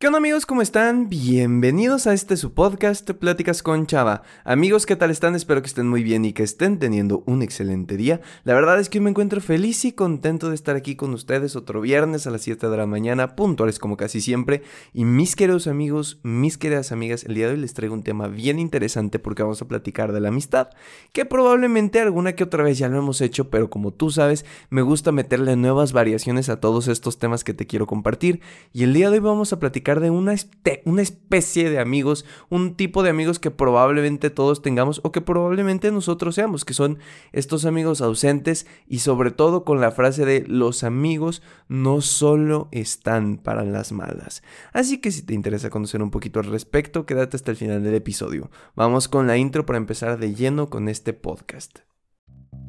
¿Qué onda amigos? ¿Cómo están? Bienvenidos a este su podcast Pláticas con Chava. Amigos, ¿qué tal están? Espero que estén muy bien y que estén teniendo un excelente día. La verdad es que me encuentro feliz y contento de estar aquí con ustedes otro viernes a las 7 de la mañana, puntuales como casi siempre. Y mis queridos amigos, mis queridas amigas, el día de hoy les traigo un tema bien interesante porque vamos a platicar de la amistad, que probablemente alguna que otra vez ya lo hemos hecho, pero como tú sabes, me gusta meterle nuevas variaciones a todos estos temas que te quiero compartir. Y el día de hoy vamos a platicar de una, una especie de amigos, un tipo de amigos que probablemente todos tengamos o que probablemente nosotros seamos, que son estos amigos ausentes y sobre todo con la frase de los amigos no solo están para las malas. Así que si te interesa conocer un poquito al respecto, quédate hasta el final del episodio. Vamos con la intro para empezar de lleno con este podcast.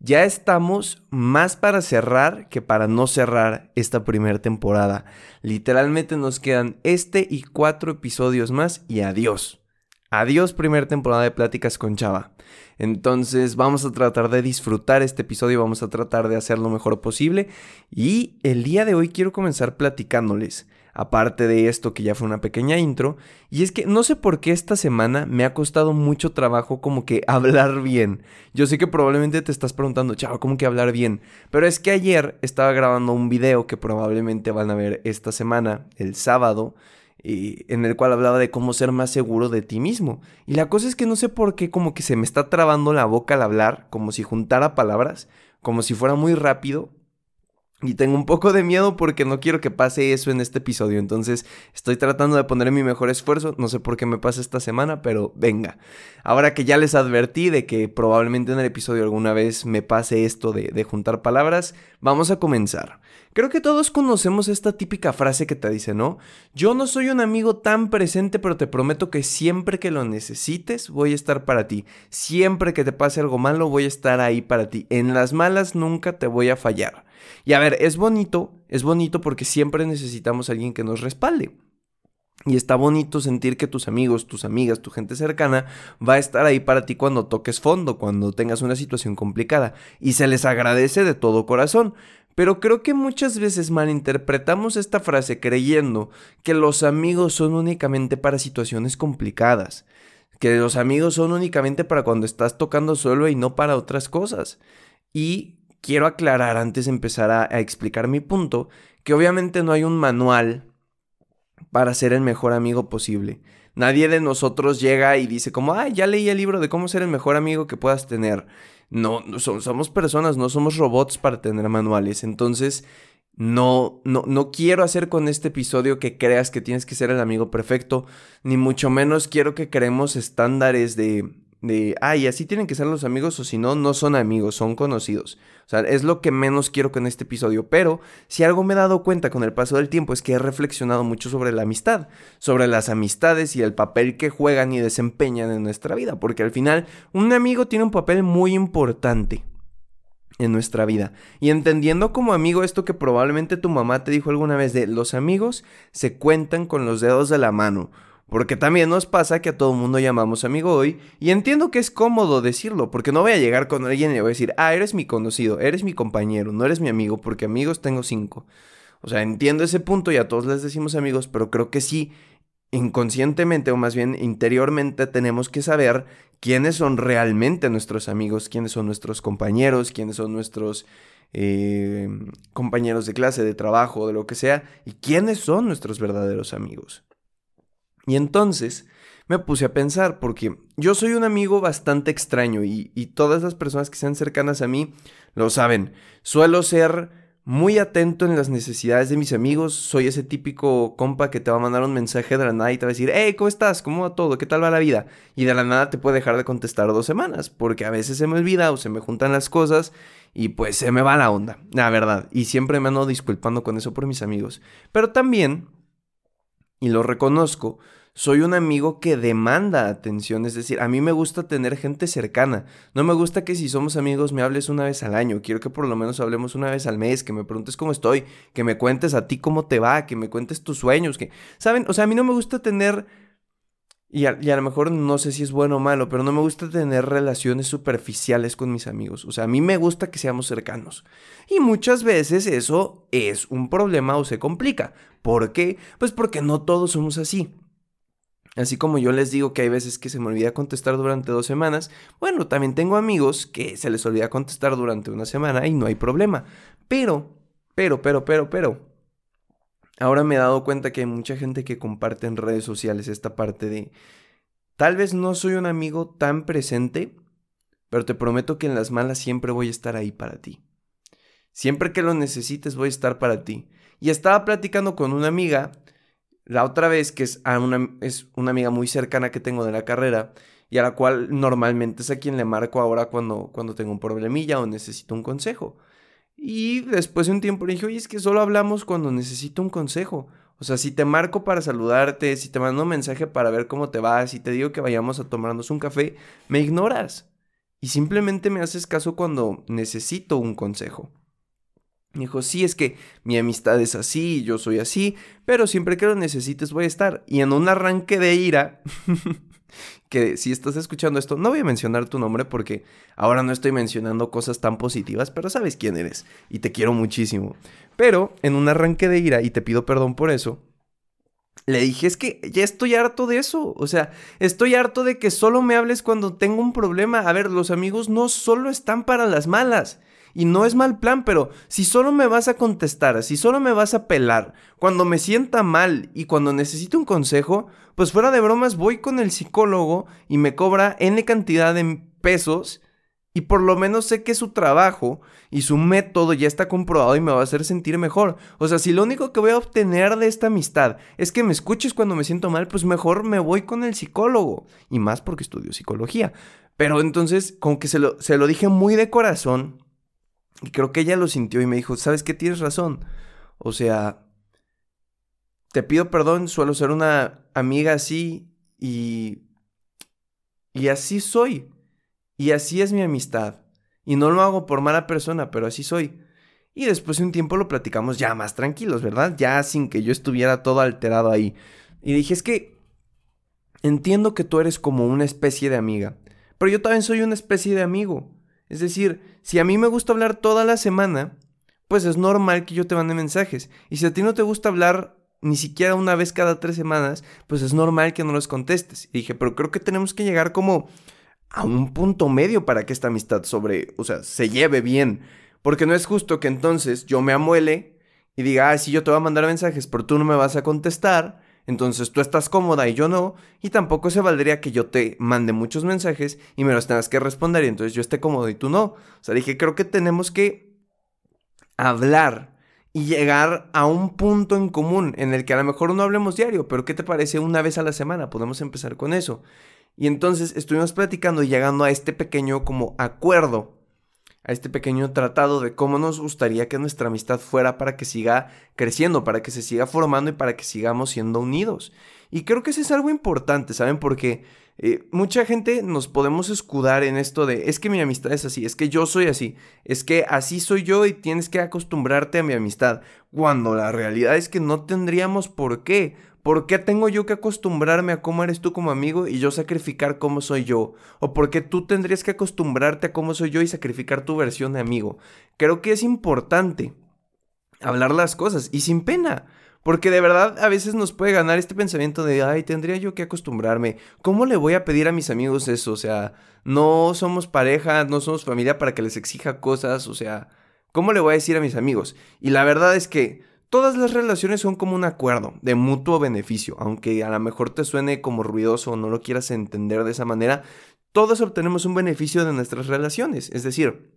ya estamos más para cerrar que para no cerrar esta primera temporada. Literalmente nos quedan este y cuatro episodios más y adiós. Adiós primera temporada de Pláticas con Chava. Entonces vamos a tratar de disfrutar este episodio, vamos a tratar de hacer lo mejor posible y el día de hoy quiero comenzar platicándoles aparte de esto que ya fue una pequeña intro, y es que no sé por qué esta semana me ha costado mucho trabajo como que hablar bien. Yo sé que probablemente te estás preguntando, chavo, ¿cómo que hablar bien? Pero es que ayer estaba grabando un video que probablemente van a ver esta semana, el sábado, y en el cual hablaba de cómo ser más seguro de ti mismo. Y la cosa es que no sé por qué como que se me está trabando la boca al hablar, como si juntara palabras, como si fuera muy rápido, y tengo un poco de miedo porque no quiero que pase eso en este episodio. Entonces estoy tratando de poner mi mejor esfuerzo. No sé por qué me pasa esta semana, pero venga. Ahora que ya les advertí de que probablemente en el episodio alguna vez me pase esto de, de juntar palabras, vamos a comenzar. Creo que todos conocemos esta típica frase que te dice, ¿no? Yo no soy un amigo tan presente, pero te prometo que siempre que lo necesites voy a estar para ti. Siempre que te pase algo malo voy a estar ahí para ti. En las malas nunca te voy a fallar. Y a ver, es bonito, es bonito porque siempre necesitamos a alguien que nos respalde. Y está bonito sentir que tus amigos, tus amigas, tu gente cercana va a estar ahí para ti cuando toques fondo, cuando tengas una situación complicada. Y se les agradece de todo corazón. Pero creo que muchas veces malinterpretamos esta frase creyendo que los amigos son únicamente para situaciones complicadas. Que los amigos son únicamente para cuando estás tocando solo y no para otras cosas. Y quiero aclarar antes de empezar a, explicar mi punto, que obviamente no hay un manual para ser el mejor amigo posible. Nadie de nosotros llega y dice como, ay, ya leí el libro de cómo ser el mejor amigo que puedas tener. No, somos personas, no somos robots para tener manuales. Entonces, no, no, no quiero hacer con este episodio que creas que tienes que ser el amigo perfecto, ni mucho menos quiero que creemos estándares de, de, ay, así tienen que ser los amigos o si no, no son amigos, son conocidos. O sea, es lo que menos quiero con este episodio. Pero si algo me he dado cuenta con el paso del tiempo es que he reflexionado mucho sobre la amistad, sobre las amistades y el papel que juegan y desempeñan en nuestra vida. Porque al final, un amigo tiene un papel muy importante en nuestra vida. Y entendiendo como amigo esto que probablemente tu mamá te dijo alguna vez de los amigos se cuentan con los dedos de la mano. Porque también nos pasa que a todo mundo llamamos amigo hoy y entiendo que es cómodo decirlo, porque no voy a llegar con alguien y le voy a decir, ah, eres mi conocido, eres mi compañero, no eres mi amigo, porque amigos tengo cinco. O sea, entiendo ese punto y a todos les decimos amigos, pero creo que sí, inconscientemente o más bien interiormente tenemos que saber quiénes son realmente nuestros amigos, quiénes son nuestros compañeros, quiénes son nuestros eh, compañeros de clase, de trabajo, de lo que sea, y quiénes son nuestros verdaderos amigos. Y entonces me puse a pensar, porque yo soy un amigo bastante extraño y, todas las personas que sean cercanas a mí lo saben. Suelo ser muy atento en las necesidades de mis amigos. Soy ese típico compa que te va a mandar un mensaje de la nada y te va a decir, hey, ¿cómo estás? ¿Cómo va todo? ¿Qué tal va la vida? Y de la nada te puede dejar de contestar dos semanas, porque a veces se me olvida o se me juntan las cosas y pues se me va la onda, la verdad. Y siempre me ando disculpando con eso por mis amigos. Pero también, y lo reconozco, soy un amigo que demanda atención, es decir, a mí me gusta tener gente cercana. No me gusta que si somos amigos me hables una vez al año, quiero que por lo menos hablemos una vez al mes, que me preguntes cómo estoy, que me cuentes a ti cómo te va, que me cuentes tus sueños, que, ¿saben? O sea, a mí no me gusta tener... Y a, y a, lo mejor no sé si es bueno o malo, pero no me gusta tener relaciones superficiales con mis amigos. O sea, a mí me gusta que seamos cercanos. Y muchas veces eso es un problema o se complica. ¿Por qué? Pues porque no todos somos así. Así como yo les digo que hay veces que se me olvida contestar durante dos semanas, bueno, también tengo amigos que se les olvida contestar durante una semana y no hay problema. Pero, pero, pero, pero, pero, ahora me he dado cuenta que hay mucha gente que comparte en redes sociales esta parte de, tal vez no soy un amigo tan presente, pero te prometo que en las malas siempre voy a estar ahí para ti. Siempre que lo necesites voy a estar para ti. Y estaba platicando con una amiga la otra vez, que es, una, es una amiga muy cercana que tengo de la carrera y a la cual normalmente es a quien le marco ahora cuando, cuando tengo un problemilla o necesito un consejo. Y después de un tiempo le dije, oye, es que solo hablamos cuando necesito un consejo. O sea, si te marco para saludarte, si te mando un mensaje para ver cómo te va, si te digo que vayamos a tomarnos un café, me ignoras. Y simplemente me haces caso cuando necesito un consejo. Me dijo, sí, es que mi amistad es así, yo soy así, pero siempre que lo necesites voy a estar. Y en un arranque de ira, que si estás escuchando esto, no voy a mencionar tu nombre porque ahora no estoy mencionando cosas tan positivas, pero sabes quién eres y te quiero muchísimo. Pero en un arranque de ira, y te pido perdón por eso, le dije, es que ya estoy harto de eso. O sea, estoy harto de que solo me hables cuando tengo un problema. A ver, los amigos no solo están para las malas. Y no es mal plan, pero si solo me vas a contestar, si solo me vas a pelar, cuando me sienta mal y cuando necesito un consejo, pues fuera de bromas voy con el psicólogo y me cobra N cantidad de pesos y por lo menos sé que su trabajo y su método ya está comprobado y me va a hacer sentir mejor. O sea, si lo único que voy a obtener de esta amistad es que me escuches cuando me siento mal, pues mejor me voy con el psicólogo. Y más porque estudio psicología. Pero entonces, como que se lo, se lo dije muy de corazón, y creo que ella lo sintió y me dijo, ¿sabes qué? Tienes razón. O sea, te pido perdón, suelo ser una amiga así y... Y así soy. Y así es mi amistad. Y no lo hago por mala persona, pero así soy. Y después de un tiempo lo platicamos ya más tranquilos, ¿verdad? Ya sin que yo estuviera todo alterado ahí. Y dije, es que entiendo que tú eres como una especie de amiga, pero yo también soy una especie de amigo. Es decir, si a mí me gusta hablar toda la semana, pues es normal que yo te mande mensajes. Y si a ti no te gusta hablar ni siquiera una vez cada tres semanas, pues es normal que no los contestes. Y dije, pero creo que tenemos que llegar como a un punto medio para que esta amistad sobre, o sea, se lleve bien. Porque no es justo que entonces yo me amuele y diga, ah, sí, yo te voy a mandar mensajes, pero tú no me vas a contestar. Entonces tú estás cómoda y yo no, y tampoco se valdría que yo te mande muchos mensajes y me los tengas que responder y entonces yo esté cómodo y tú no. O sea, dije, creo que tenemos que hablar y llegar a un punto en común en el que a lo mejor no hablemos diario, pero ¿qué te parece una vez a la semana? Podemos empezar con eso. Y entonces estuvimos platicando y llegando a este pequeño como acuerdo a este pequeño tratado de cómo nos gustaría que nuestra amistad fuera para que siga creciendo, para que se siga formando y para que sigamos siendo unidos. Y creo que eso es algo importante, ¿saben? Porque eh, mucha gente nos podemos escudar en esto de, es que mi amistad es así, es que yo soy así, es que así soy yo y tienes que acostumbrarte a mi amistad, cuando la realidad es que no tendríamos por qué. ¿Por qué tengo yo que acostumbrarme a cómo eres tú como amigo y yo sacrificar cómo soy yo? ¿O por qué tú tendrías que acostumbrarte a cómo soy yo y sacrificar tu versión de amigo? Creo que es importante hablar las cosas y sin pena. Porque de verdad a veces nos puede ganar este pensamiento de, ay, tendría yo que acostumbrarme. ¿Cómo le voy a pedir a mis amigos eso? O sea, no somos pareja, no somos familia para que les exija cosas. O sea, ¿cómo le voy a decir a mis amigos? Y la verdad es que Todas las relaciones son como un acuerdo de mutuo beneficio, aunque a lo mejor te suene como ruidoso o no lo quieras entender de esa manera, todos obtenemos un beneficio de nuestras relaciones, es decir,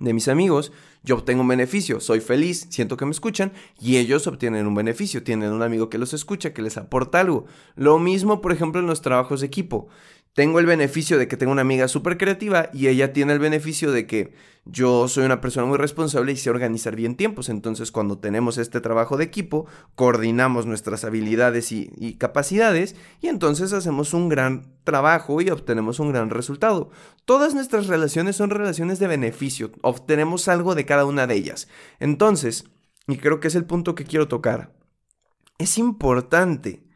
de mis amigos, yo obtengo un beneficio, soy feliz, siento que me escuchan y ellos obtienen un beneficio, tienen un amigo que los escucha, que les aporta algo. Lo mismo, por ejemplo, en los trabajos de equipo. Tengo el beneficio de que tengo una amiga súper creativa y ella tiene el beneficio de que yo soy una persona muy responsable y sé organizar bien tiempos. Entonces, cuando tenemos este trabajo de equipo, coordinamos nuestras habilidades y, y, capacidades y entonces hacemos un gran trabajo y obtenemos un gran resultado. Todas nuestras relaciones son relaciones de beneficio. Obtenemos algo de cada una de ellas. Entonces, y creo que es el punto que quiero tocar, es importante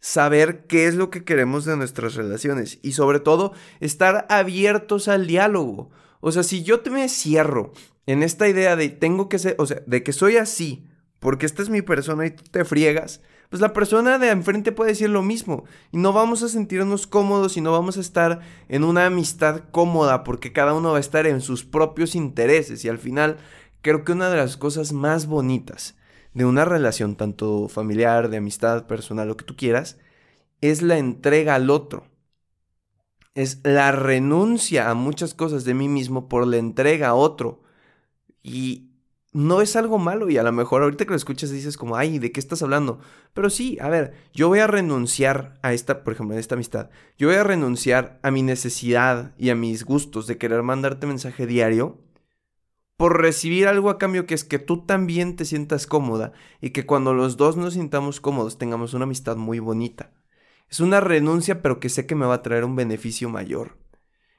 saber qué es lo que queremos de nuestras relaciones y sobre todo estar abiertos al diálogo. O sea, si yo te me cierro en esta idea de tengo que ser, o sea, de que soy así, porque esta es mi persona y tú te friegas, pues la persona de enfrente puede decir lo mismo y no vamos a sentirnos cómodos y no vamos a estar en una amistad cómoda porque cada uno va a estar en sus propios intereses y al final creo que una de las cosas más bonitas de una relación, tanto familiar, de amistad, personal, lo que tú quieras, es la entrega al otro. Es la renuncia a muchas cosas de mí mismo por la entrega a otro. Y no es algo malo y a lo mejor ahorita que lo escuchas dices como, ay, ¿de qué estás hablando? Pero sí, a ver, yo voy a renunciar a esta, por ejemplo, a esta amistad. Yo voy a renunciar a mi necesidad y a mis gustos de querer mandarte mensaje diario por recibir algo a cambio que es que tú también te sientas cómoda y que cuando los dos nos sintamos cómodos tengamos una amistad muy bonita. Es una renuncia pero que sé que me va a traer un beneficio mayor.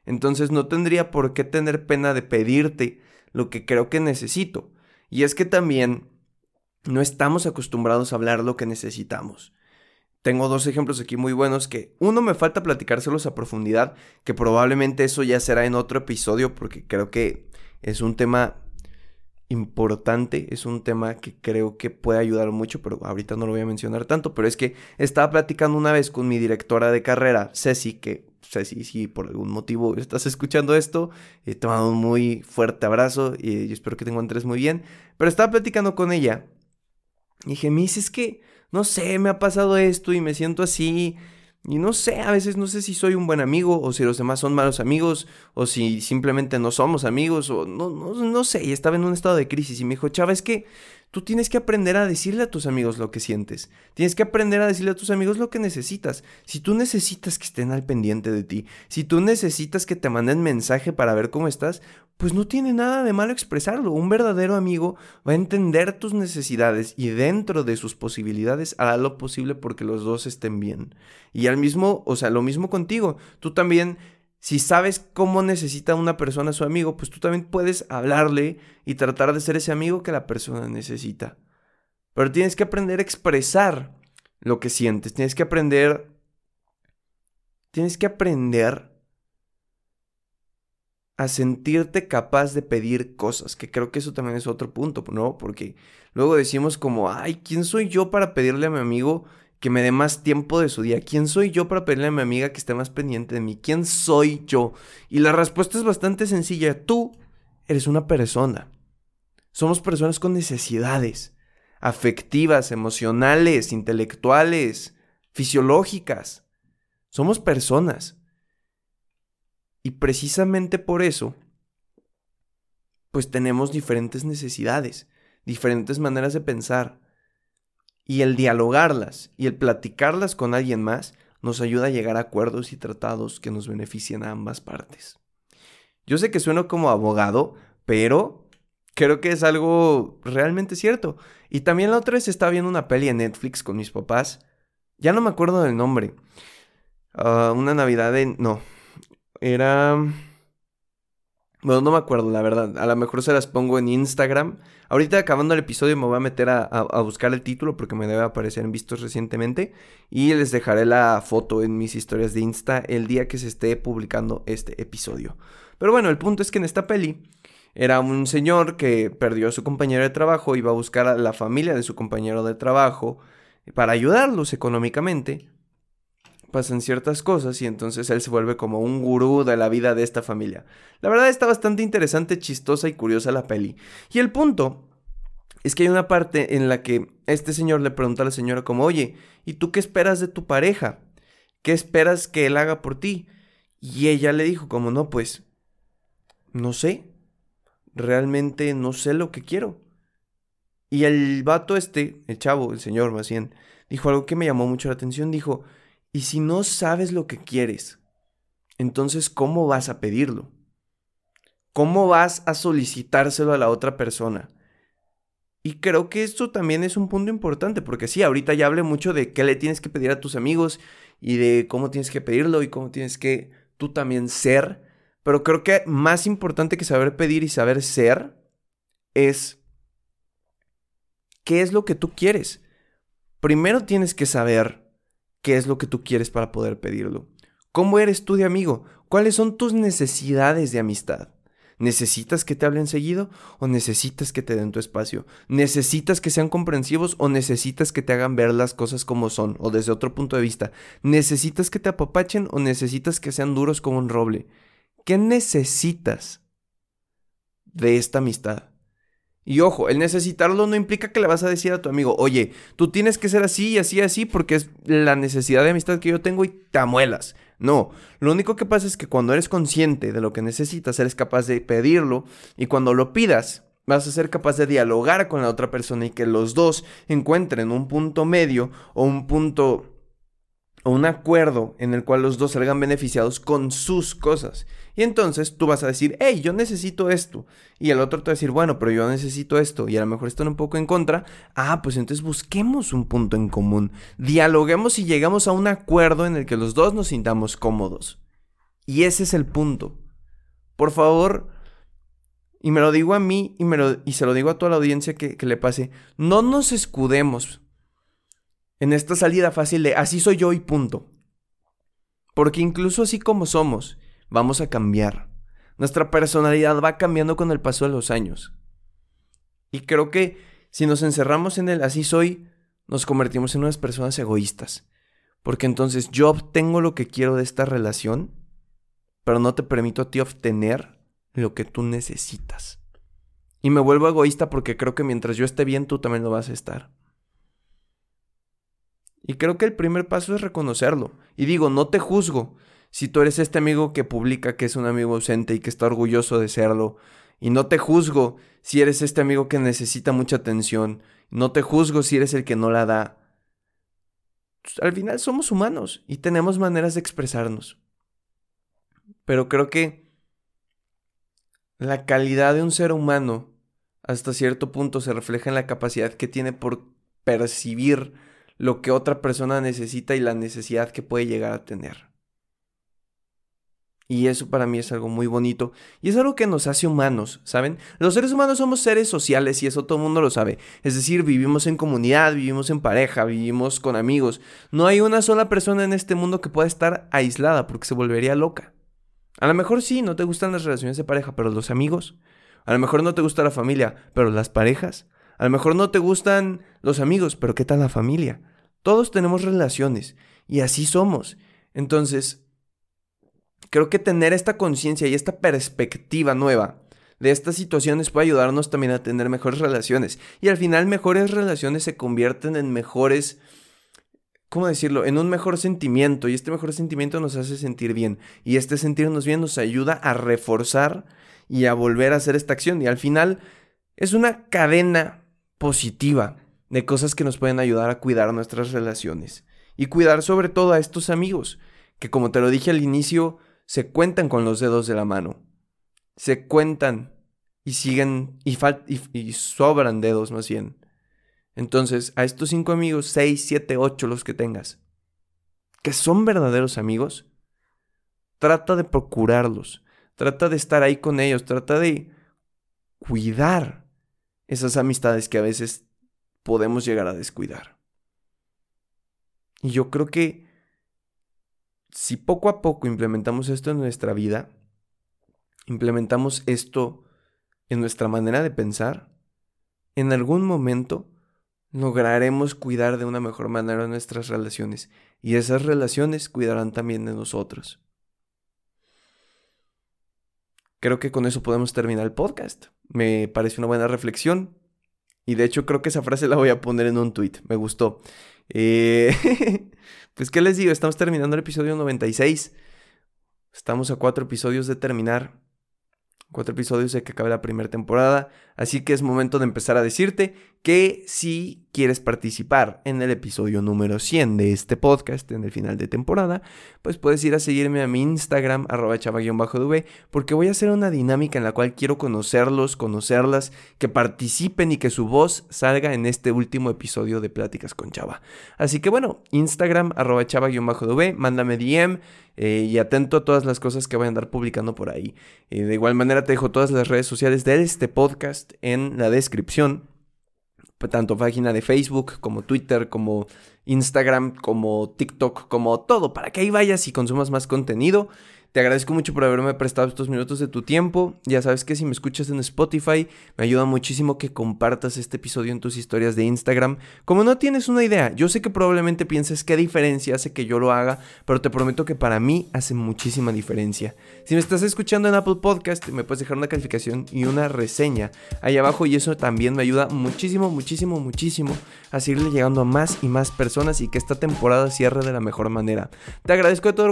Entonces no tendría por qué tener pena de pedirte lo que creo que necesito. Y es que también no estamos acostumbrados a hablar lo que necesitamos. Tengo dos ejemplos aquí muy buenos que uno me falta platicárselos a profundidad, que probablemente eso ya será en otro episodio porque creo que es un tema importante, es un tema que creo que puede ayudar mucho, pero ahorita no lo voy a mencionar tanto, pero es que estaba platicando una vez con mi directora de carrera, Ceci, que Ceci, si por algún motivo estás escuchando esto, he tomado un muy fuerte abrazo y yo espero que te encuentres muy bien, pero estaba platicando con ella y dije, me es que, no sé, me ha pasado esto y me siento así y no sé, a veces no sé si soy un buen amigo o si los demás son malos amigos o si simplemente no somos amigos o no, no, no sé. Y estaba en un estado de crisis y me dijo, Chava, es que Tú tienes que aprender a decirle a tus amigos lo que sientes. Tienes que aprender a decirle a tus amigos lo que necesitas. Si tú necesitas que estén al pendiente de ti, si tú necesitas que te manden mensaje para ver cómo estás, pues no tiene nada de malo expresarlo. Un verdadero amigo va a entender tus necesidades y dentro de sus posibilidades hará lo posible porque los dos estén bien. Y al mismo, o sea, lo mismo contigo. Tú también si sabes cómo necesita una persona a su amigo, pues tú también puedes hablarle y tratar de ser ese amigo que la persona necesita. Pero tienes que aprender a expresar lo que sientes. Tienes que aprender. Tienes que aprender a sentirte capaz de pedir cosas, que creo que eso también es otro punto, ¿no? Porque luego decimos como, ay, ¿quién soy yo para pedirle a mi amigo que me dé más tiempo de su día? ¿Quién soy yo para pedirle a mi amiga que esté más pendiente de mí? ¿Quién soy yo? Y la respuesta es bastante sencilla. Tú eres una persona. Somos personas con necesidades afectivas, emocionales, intelectuales, fisiológicas. Somos personas. Y precisamente por eso, pues tenemos diferentes necesidades, diferentes maneras de pensar y el dialogarlas y el platicarlas con alguien más nos ayuda a llegar a acuerdos y tratados que nos beneficien a ambas partes. Yo sé que sueno como abogado, pero creo que es algo realmente cierto. Y también la otra vez estaba viendo una peli en Netflix con mis papás. Ya no me acuerdo del nombre. Ah, una Navidad de... No. Era... Bueno, no me acuerdo, la verdad. A lo mejor se las pongo en Instagram. Ahorita acabando el episodio me voy a meter a, buscar el título porque me debe aparecer en vistos recientemente. Y les dejaré la foto en mis historias de Insta el día que se esté publicando este episodio. Pero bueno, el punto es que en esta peli era un señor que perdió a su compañero de trabajo, iba a buscar a la familia de su compañero de trabajo para ayudarlos económicamente pasan ciertas cosas y entonces él se vuelve como un gurú de la vida de esta familia. La verdad está bastante interesante, chistosa y curiosa la peli. Y el punto es que hay una parte en la que este señor le pregunta a la señora como, oye, ¿y tú qué esperas de tu pareja? ¿Qué esperas que él haga por ti? Y ella le dijo como, no, pues, no sé, realmente no sé lo que quiero. Y el vato este, el chavo, el señor más dijo algo que me llamó mucho la atención, dijo, y si no sabes lo que quieres, entonces, ¿cómo vas a pedirlo? ¿Cómo vas a solicitárselo a la otra persona? Y creo que esto también es un punto importante, porque sí, ahorita ya hablé mucho de qué le tienes que pedir a tus amigos y de cómo tienes que pedirlo y cómo tienes que tú también ser. Pero creo que más importante que saber pedir y saber ser es qué es lo que tú quieres. Primero tienes que saber qué es lo que tú quieres para poder pedirlo. ¿Cómo eres tú de amigo? ¿Cuáles son tus necesidades de amistad? ¿Necesitas que te hablen seguido o necesitas que te den tu espacio? ¿Necesitas que sean comprensivos o necesitas que te hagan ver las cosas como son o desde otro punto de vista? ¿Necesitas que te apapachen o necesitas que sean duros como un roble? ¿Qué necesitas de esta amistad? Y ojo, el necesitarlo no implica que le vas a decir a tu amigo, oye, tú tienes que ser así y así y así porque es la necesidad de amistad que yo tengo y te amuelas. No, lo único que pasa es que cuando eres consciente de lo que necesitas, eres capaz de pedirlo y cuando lo pidas, vas a ser capaz de dialogar con la otra persona y que los dos encuentren un punto medio o un punto un acuerdo en el cual los dos salgan beneficiados con sus cosas. Y entonces tú vas a decir, hey, yo necesito esto. Y el otro te va a decir, bueno, pero yo necesito esto. Y a lo mejor están un poco en contra. Ah, pues entonces busquemos un punto en común. Dialoguemos y llegamos a un acuerdo en el que los dos nos sintamos cómodos. Y ese es el punto. Por favor, y me lo digo a mí y, me lo, y se lo digo a toda la audiencia que, que le pase, no nos escudemos en esta salida fácil de así soy yo y punto. Porque incluso así como somos, vamos a cambiar. Nuestra personalidad va cambiando con el paso de los años. Y creo que si nos encerramos en el así soy, nos convertimos en unas personas egoístas. Porque entonces yo obtengo lo que quiero de esta relación, pero no te permito a ti obtener lo que tú necesitas. Y me vuelvo egoísta porque creo que mientras yo esté bien, tú también lo vas a estar. Y creo que el primer paso es reconocerlo. Y digo, no te juzgo, si tú eres este amigo que publica que es un amigo ausente y que está orgulloso de serlo. Y no te juzgo si eres este amigo que necesita mucha atención. No te juzgo si eres el que no la da. Al final somos humanos y tenemos maneras de expresarnos. Pero creo que la calidad de un ser humano hasta cierto punto se refleja en la capacidad que tiene por percibir lo que otra persona necesita y la necesidad que puede llegar a tener. Y eso para mí es algo muy bonito. Y es algo que nos hace humanos, ¿saben? Los seres humanos somos seres sociales y eso todo el mundo lo sabe. Es decir, vivimos en comunidad, vivimos en pareja, vivimos con amigos. No hay una sola persona en este mundo que pueda estar aislada porque se volvería loca. A lo mejor sí, no te gustan las relaciones de pareja, pero los amigos. A lo mejor no te gusta la familia, pero las parejas. A lo mejor no te gustan los amigos, pero ¿qué tal la familia? Todos tenemos relaciones y así somos. Entonces, creo que tener esta conciencia y esta perspectiva nueva de estas situaciones puede ayudarnos también a tener mejores relaciones. Y al final mejores relaciones se convierten en mejores, ¿cómo decirlo? En un mejor sentimiento. Y este mejor sentimiento nos hace sentir bien. Y este sentirnos bien nos ayuda a reforzar y a volver a hacer esta acción. Y al final es una cadena positiva de cosas que nos pueden ayudar a cuidar nuestras relaciones. Y cuidar sobre todo a estos amigos, que como te lo dije al inicio, se cuentan con los dedos de la mano. Se cuentan y siguen y, y, sobran dedos más bien. Entonces, a estos cinco amigos, seis, siete, ocho los que tengas, que son verdaderos amigos, trata de procurarlos, trata de estar ahí con ellos, trata de cuidar esas amistades que a veces podemos llegar a descuidar. Y yo creo que si poco a poco implementamos esto en nuestra vida, implementamos esto en nuestra manera de pensar, en algún momento lograremos cuidar de una mejor manera nuestras relaciones y esas relaciones cuidarán también de nosotros. Creo que con eso podemos terminar el podcast. Me parece una buena reflexión y de hecho creo que esa frase la voy a poner en un tweet. Me gustó. Eh, Pues, ¿qué les digo? Estamos terminando el episodio 96. Estamos a cuatro episodios de terminar. Cuatro episodios de que acabe la primera temporada. Así que es momento de empezar a decirte que si quieres participar en el episodio número 100 de este podcast en el final de temporada, pues puedes ir a seguirme a mi Instagram, arroba chava-dv, porque voy a hacer una dinámica en la cual quiero conocerlos, conocerlas, que participen y que su voz salga en este último episodio de Pláticas con Chava. Así que bueno, Instagram, arroba chava-dv, mándame DM. Eh, y atento a todas las cosas que voy a andar publicando por ahí. Eh, de igual manera te dejo todas las redes sociales de este podcast en la descripción. Tanto página de Facebook como Twitter, como Instagram, como TikTok, como todo, para que ahí vayas y consumas más contenido. Te agradezco mucho por haberme prestado estos minutos de tu tiempo. Ya sabes que si me escuchas en Spotify, me ayuda muchísimo que compartas este episodio en tus historias de Instagram. Como no tienes una idea, yo sé que probablemente pienses qué diferencia hace que yo lo haga, pero te prometo que para mí hace muchísima diferencia. Si me estás escuchando en Apple Podcast, me puedes dejar una calificación y una reseña ahí abajo y eso también me ayuda muchísimo, muchísimo, muchísimo a seguirle llegando a más y más personas y que esta temporada cierre de la mejor manera. Te agradezco de todo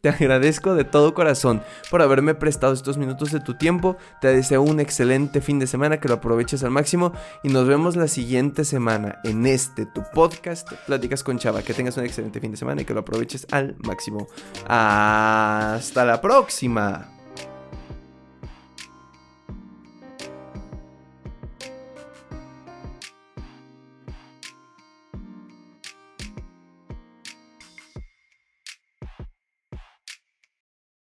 te agradezco de todo corazón por haberme prestado estos minutos de tu tiempo. Te deseo un excelente fin de semana, que lo aproveches al máximo y nos vemos la siguiente semana en este tu podcast Pláticas con Chava. Que tengas un excelente fin de semana y que lo aproveches al máximo. Hasta la próxima.